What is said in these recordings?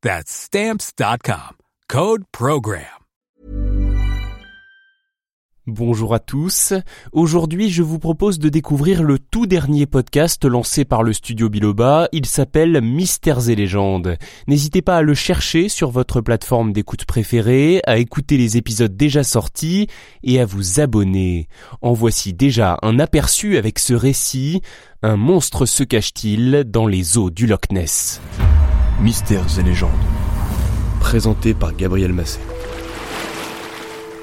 That's Stamps.com. Code PROGRAM. Bonjour à tous. Aujourd'hui, je vous propose de découvrir le tout dernier podcast lancé par le studio Biloba. Il s'appelle Mystères et légendes. N'hésitez pas à le chercher sur votre plateforme d'écoute préférée, à écouter les épisodes déjà sortis et à vous abonner. En voici déjà un aperçu avec ce récit. Un monstre se cache-t-il dans les eaux du Loch Ness? Mystères et légendes. Présenté par Gabriel Massé.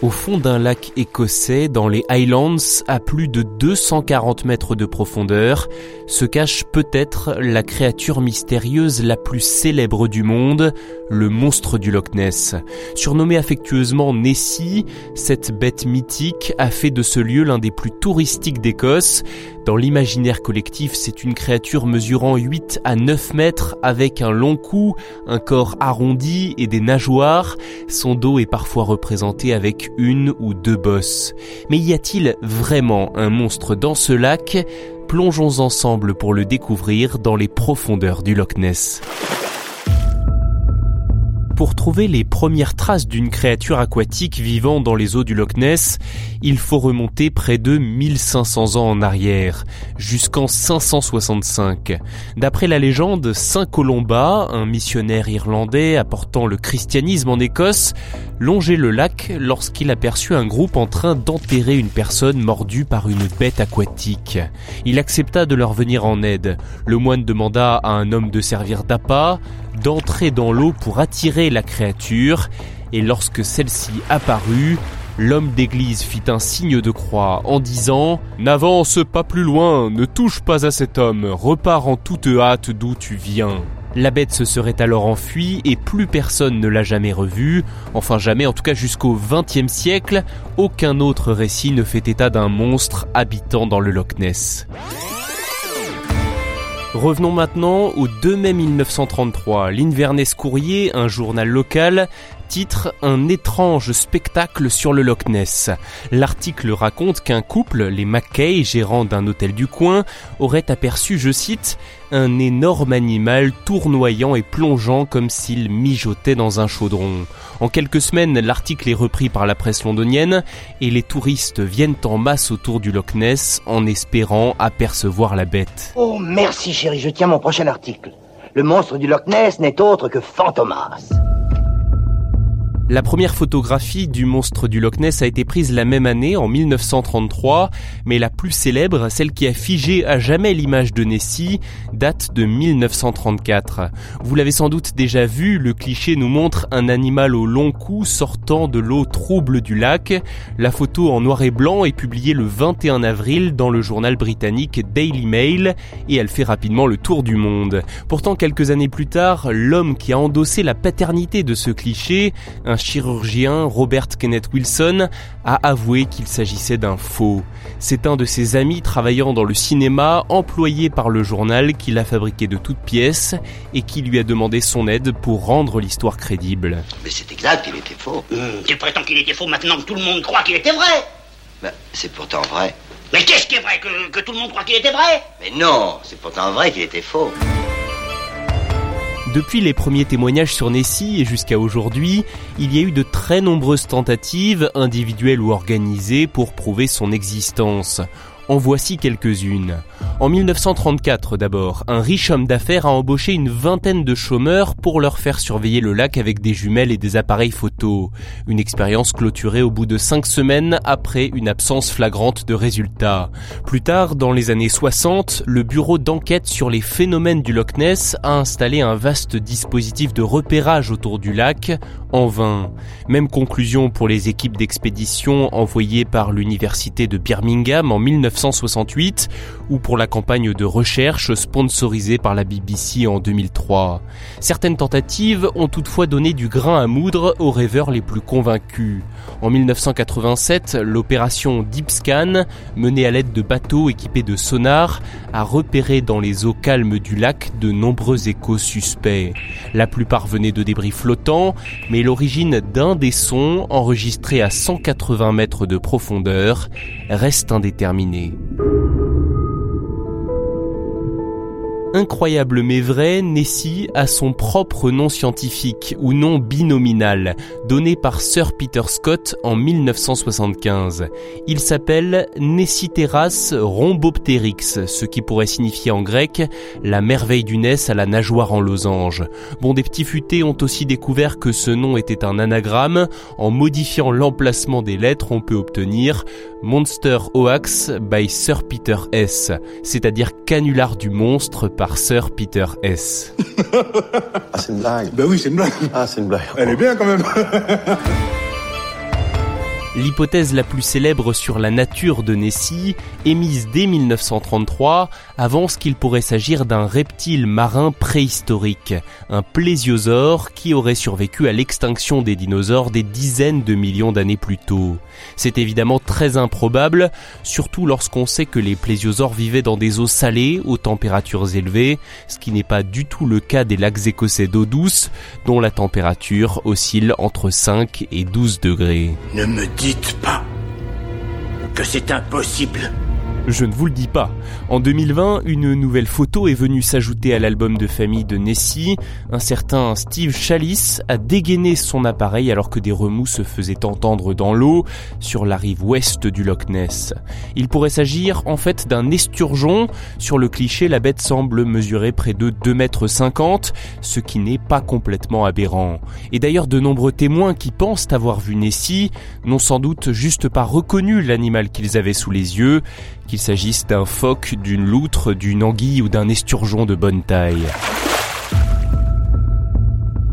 Au fond d'un lac écossais, dans les Highlands, à plus de 240 mètres de profondeur, se cache peut-être la créature mystérieuse la plus célèbre du monde, le monstre du Loch Ness. Surnommé affectueusement Nessie, cette bête mythique a fait de ce lieu l'un des plus touristiques d'Écosse. Dans l'imaginaire collectif, c'est une créature mesurant 8 à 9 mètres avec un long cou, un corps arrondi et des nageoires. Son dos est parfois représenté avec une ou deux bosses. Mais y a-t-il vraiment un monstre dans ce lac? Plongeons ensemble pour le découvrir dans les profondeurs du Loch Ness. Pour trouver les premières traces d'une créature aquatique vivant dans les eaux du Loch Ness, il faut remonter près de 1500 ans en arrière, jusqu'en 565. D'après la légende, Saint Colomba, un missionnaire irlandais apportant le christianisme en Écosse, longeait le lac lorsqu'il aperçut un groupe en train d'enterrer une personne mordue par une bête aquatique. Il accepta de leur venir en aide. Le moine demanda à un homme de servir d'appât, d'entrer dans l'eau pour attirer la créature, et lorsque celle-ci apparut, l'homme d'église fit un signe de croix en disant ⁇ N'avance pas plus loin, ne touche pas à cet homme, repars en toute hâte d'où tu viens ⁇ la bête se serait alors enfuie et plus personne ne l'a jamais revue, enfin jamais en tout cas jusqu'au XXe siècle, aucun autre récit ne fait état d'un monstre habitant dans le Loch Ness. Revenons maintenant au 2 mai 1933. L'Inverness Courrier, un journal local, titre Un étrange spectacle sur le Loch Ness. L'article raconte qu'un couple, les Mackay, gérants d'un hôtel du coin, aurait aperçu, je cite, un énorme animal tournoyant et plongeant comme s'il mijotait dans un chaudron. En quelques semaines, l'article est repris par la presse londonienne et les touristes viennent en masse autour du Loch Ness en espérant apercevoir la bête. Oh merci chérie, je tiens mon prochain article. Le monstre du Loch Ness n'est autre que Fantomas. La première photographie du monstre du Loch Ness a été prise la même année, en 1933, mais la plus célèbre, celle qui a figé à jamais l'image de Nessie, date de 1934. Vous l'avez sans doute déjà vu, le cliché nous montre un animal au long cou sortant de l'eau trouble du lac. La photo en noir et blanc est publiée le 21 avril dans le journal britannique Daily Mail et elle fait rapidement le tour du monde. Pourtant, quelques années plus tard, l'homme qui a endossé la paternité de ce cliché, chirurgien, Robert Kenneth Wilson, a avoué qu'il s'agissait d'un faux. C'est un de ses amis travaillant dans le cinéma, employé par le journal, qu'il a fabriqué de toutes pièces et qui lui a demandé son aide pour rendre l'histoire crédible. Mais c'est exact, il était faux. Tu prétends qu'il était faux maintenant que tout le monde croit qu'il était vrai Ben, c'est pourtant vrai. Mais qu'est-ce qui est vrai que, que tout le monde croit qu'il était vrai? Mais non, c'est pourtant vrai qu'il était faux. Depuis les premiers témoignages sur Nessie et jusqu'à aujourd'hui, il y a eu de très nombreuses tentatives, individuelles ou organisées, pour prouver son existence. En voici quelques-unes. En 1934 d'abord, un riche homme d'affaires a embauché une vingtaine de chômeurs pour leur faire surveiller le lac avec des jumelles et des appareils photo. Une expérience clôturée au bout de cinq semaines après une absence flagrante de résultats. Plus tard, dans les années 60, le bureau d'enquête sur les phénomènes du Loch Ness a installé un vaste dispositif de repérage autour du lac, en vain. Même conclusion pour les équipes d'expédition envoyées par l'université de Birmingham en 1968 ou pour la campagne de recherche sponsorisée par la BBC en 2003. Certaines tentatives ont toutefois donné du grain à moudre aux rêveurs les plus convaincus. En 1987, l'opération Deep Scan, menée à l'aide de bateaux équipés de sonars, a repéré dans les eaux calmes du lac de nombreux échos suspects. La plupart venaient de débris flottants, mais l'origine d'un des sons, enregistrés à 180 mètres de profondeur, reste indéterminée. Incroyable mais vrai, Nessie a son propre nom scientifique ou nom binominal, donné par Sir Peter Scott en 1975. Il s'appelle Nessiteras rhombopteryx, ce qui pourrait signifier en grec la merveille du Ness à la nageoire en losange. Bon, des petits futés ont aussi découvert que ce nom était un anagramme. En modifiant l'emplacement des lettres, on peut obtenir Monster Hoax by Sir Peter S, c'est-à-dire canular du monstre par Sir Peter S. ah, c'est une blague. Ben oui, c'est une blague. Ah, c'est une blague. Elle est bien quand même. L'hypothèse la plus célèbre sur la nature de Nessie, émise dès 1933, avance qu'il pourrait s'agir d'un reptile marin préhistorique, un plésiosaure qui aurait survécu à l'extinction des dinosaures des dizaines de millions d'années plus tôt. C'est évidemment très improbable, surtout lorsqu'on sait que les plésiosaures vivaient dans des eaux salées aux températures élevées, ce qui n'est pas du tout le cas des lacs écossais d'eau douce, dont la température oscille entre 5 et 12 degrés. Dites pas que c'est impossible. Je ne vous le dis pas. En 2020, une nouvelle photo est venue s'ajouter à l'album de famille de Nessie. Un certain Steve Chalice a dégainé son appareil alors que des remous se faisaient entendre dans l'eau sur la rive ouest du Loch Ness. Il pourrait s'agir en fait d'un esturgeon. Sur le cliché, la bête semble mesurer près de 2 mètres 50, ce qui n'est pas complètement aberrant. Et d'ailleurs, de nombreux témoins qui pensent avoir vu Nessie n'ont sans doute juste pas reconnu l'animal qu'ils avaient sous les yeux qu'il s'agisse d'un phoque, d'une loutre, d'une anguille ou d'un esturgeon de bonne taille.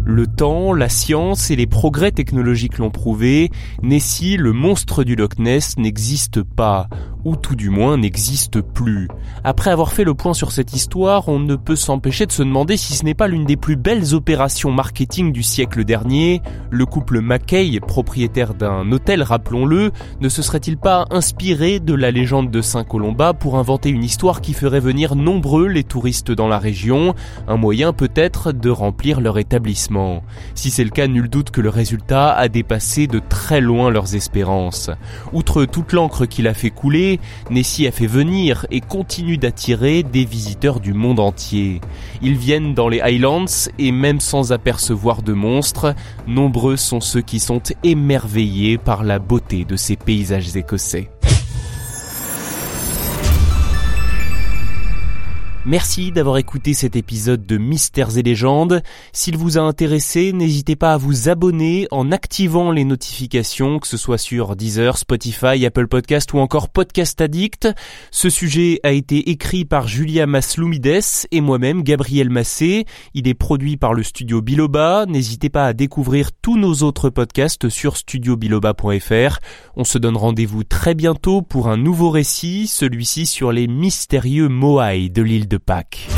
Le temps, la science et les progrès technologiques l'ont prouvé, Nessie, le monstre du Loch Ness, n'existe pas ou tout du moins n'existe plus. Après avoir fait le point sur cette histoire, on ne peut s'empêcher de se demander si ce n'est pas l'une des plus belles opérations marketing du siècle dernier. Le couple Mackay, propriétaire d'un hôtel, rappelons-le, ne se serait-il pas inspiré de la légende de Saint-Colomba pour inventer une histoire qui ferait venir nombreux les touristes dans la région, un moyen peut-être de remplir leur établissement. Si c'est le cas, nul doute que le résultat a dépassé de très loin leurs espérances. Outre toute l'encre qu'il a fait couler, Nessie a fait venir et continue d'attirer des visiteurs du monde entier. Ils viennent dans les Highlands et même sans apercevoir de monstres, nombreux sont ceux qui sont émerveillés par la beauté de ces paysages écossais. Merci d'avoir écouté cet épisode de Mystères et légendes. S'il vous a intéressé, n'hésitez pas à vous abonner en activant les notifications, que ce soit sur Deezer, Spotify, Apple Podcast ou encore Podcast Addict. Ce sujet a été écrit par Julia Masloumides et moi-même, Gabriel Massé. Il est produit par le studio Biloba. N'hésitez pas à découvrir tous nos autres podcasts sur studiobiloba.fr. On se donne rendez-vous très bientôt pour un nouveau récit, celui-ci sur les mystérieux Moai de l'île de Pâques.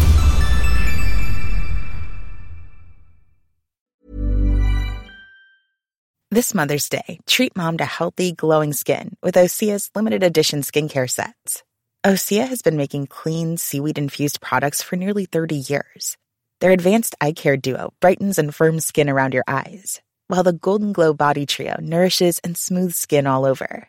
This Mother's Day, treat mom to healthy, glowing skin with Osea's limited edition skincare sets. Osea has been making clean, seaweed infused products for nearly 30 years. Their advanced eye care duo brightens and firms skin around your eyes, while the Golden Glow Body Trio nourishes and smooths skin all over.